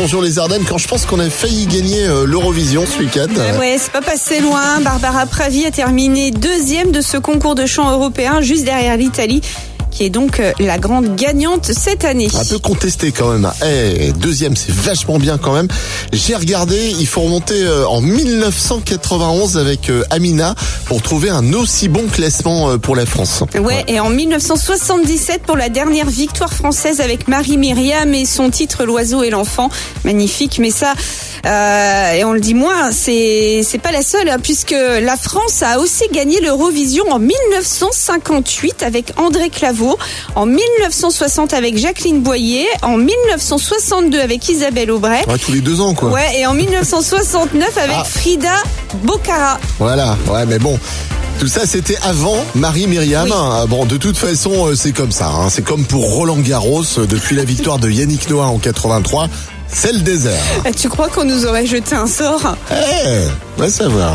Bonjour les Ardennes. Quand je pense qu'on a failli gagner euh, l'Eurovision ce week-end. Ouais, c'est pas passé loin. Barbara Pravi a terminé deuxième de ce concours de chant européen, juste derrière l'Italie qui est donc euh, la grande gagnante cette année. Un peu contesté quand même. Eh, deuxième, c'est vachement bien quand même. J'ai regardé, il faut remonter euh, en 1991 avec euh, Amina pour trouver un aussi bon classement pour la France. Ouais, et en 1977 pour la dernière victoire française avec Marie Myriam et son titre L'oiseau et l'enfant. Magnifique, mais ça, euh, et on le dit moins, c'est c'est pas la seule, hein, puisque la France a aussi gagné l'Eurovision en 1958 avec André En 1960 avec Jacqueline Boyer, en 1962 avec Isabelle Aubray. Ouais, tous les deux ans, quoi. Ouais, et en 1969 avec ah. Frida Bocara. Voilà, ouais, mais bon. Tout ça, c'était avant Marie Myriam. Ah, bon, de toute façon, euh, c'est comme ça. Hein. C'est comme pour Roland Garros euh, depuis la victoire de Yannick Noah en 83. C'est le désert. Eh, tu crois qu'on nous aurait jeté un sort? Eh, va savoir.